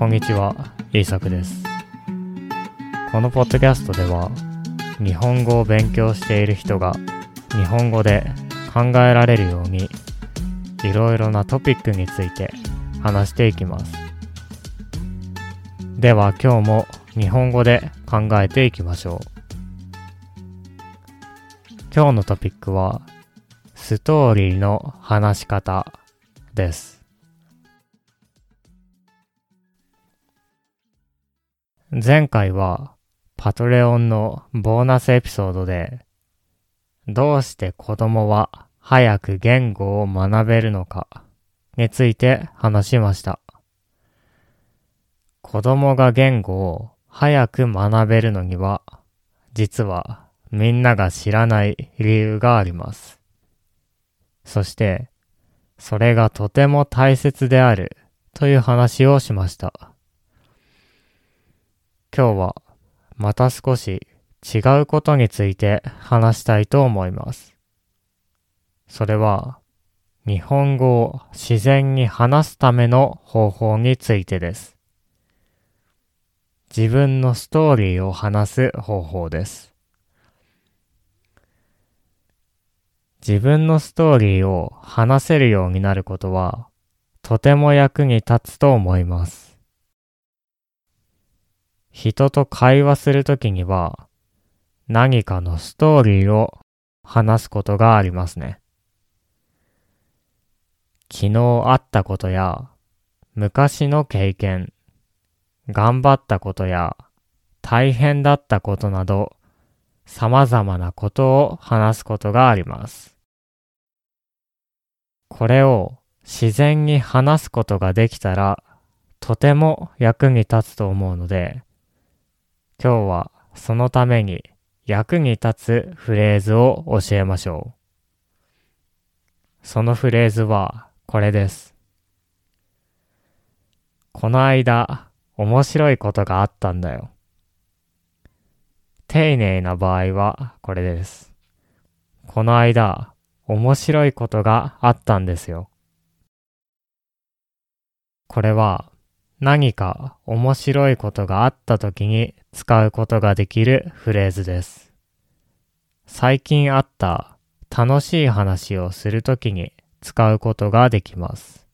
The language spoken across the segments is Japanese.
こんにちは、イーサクです。このポッドキャストでは、日本語を勉強している人が日本語で考えられるように、いろいろなトピックについて話していきます。では今日も日本語で考えていきましょう。今日のトピックは、ストーリーの話し方です。前回はパトレオンのボーナスエピソードでどうして子供は早く言語を学べるのかについて話しました。子供が言語を早く学べるのには実はみんなが知らない理由があります。そしてそれがとても大切であるという話をしました。今日はまた少し違うことについて話したいと思います。それは日本語を自然に話すための方法についてです。自分のストーリーを話す方法です。自分のストーリーを話せるようになることはとても役に立つと思います。人と会話するときには何かのストーリーを話すことがありますね。昨日あったことや昔の経験、頑張ったことや大変だったことなど様々なことを話すことがあります。これを自然に話すことができたらとても役に立つと思うので今日はそのために役に立つフレーズを教えましょう。そのフレーズはこれです。この間面白いことがあったんだよ。丁寧な場合はこれです。この間面白いことがあったんですよ。これは何か面白いことがあった時に使うことができるフレーズです。最近あった楽しい話をするときに使うことができます。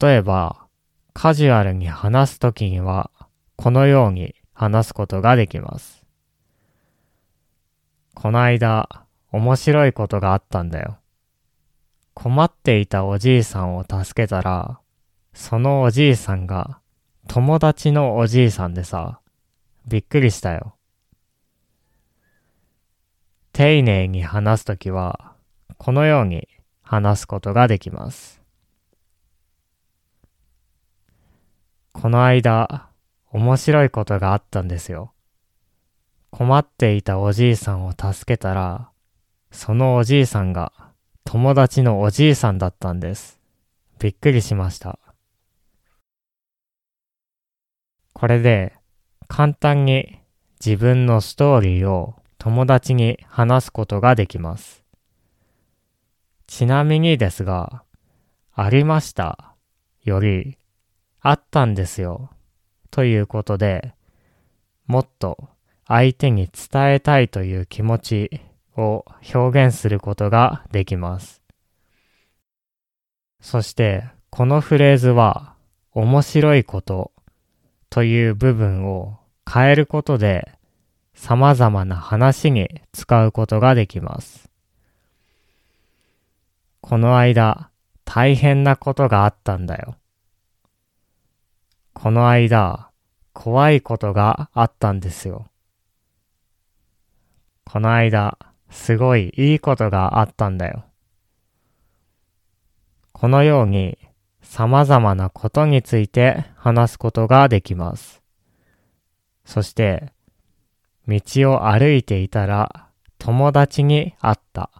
例えば、カジュアルに話すときにはこのように話すことができます。この間、面白いことがあったんだよ。困っていたおじいさんを助けたら、そのおじいさんが友達のおじいさんでさ、びっくりしたよ。丁寧に話すときは、このように話すことができます。この間、面白いことがあったんですよ。困っていたおじいさんを助けたら、そのおじいさんが友達のおじいさんだったんです。びっくりしました。これで簡単に自分のストーリーを友達に話すことができます。ちなみにですが、ありましたよりあったんですよということでもっと相手に伝えたいという気持ちを表現することができます。そしてこのフレーズは面白いことという部分を変えることで様々な話に使うことができます。この間大変なことがあったんだよ。この間怖いことがあったんですよ。この間すごいいいことがあったんだよ。このように様々なことについて話すことができます。そして、道を歩いていたら友達に会った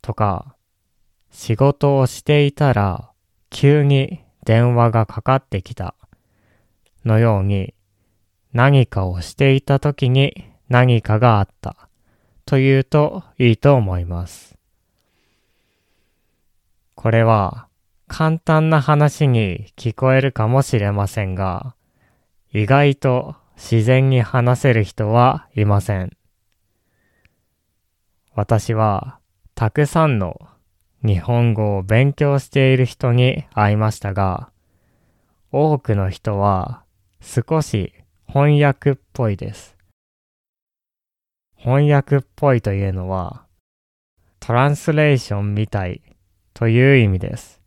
とか、仕事をしていたら急に電話がかかってきたのように何かをしていた時に何かがあったというといいと思います。これは簡単な話に聞こえるかもしれませんが、意外と自然に話せる人はいません。私はたくさんの日本語を勉強している人に会いましたが、多くの人は少し翻訳っぽいです。翻訳っぽいというのは、トランスレーションみたいという意味です。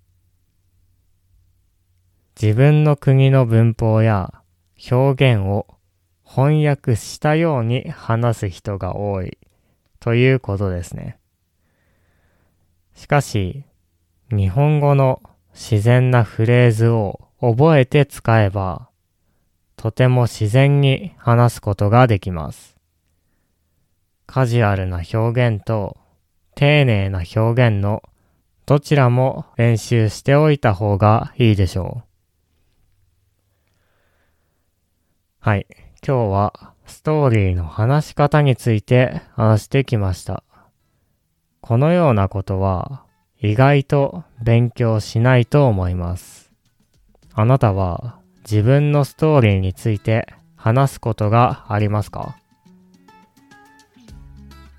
自分の国の文法や表現を翻訳したように話す人が多いということですね。しかし、日本語の自然なフレーズを覚えて使えば、とても自然に話すことができます。カジュアルな表現と丁寧な表現のどちらも練習しておいた方がいいでしょう。はい。今日はストーリーの話し方について話してきました。このようなことは意外と勉強しないと思います。あなたは自分のストーリーについて話すことがありますか？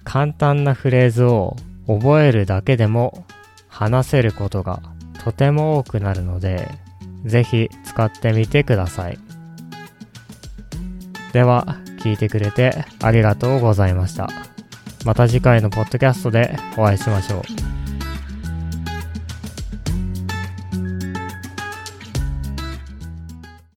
簡単なフレーズを覚えるだけでも話せることがとても多くなるので、ぜひ使ってみてください。では、聞いてくれてありがとうございました。また次回のポッドキャストでお会いしましょう。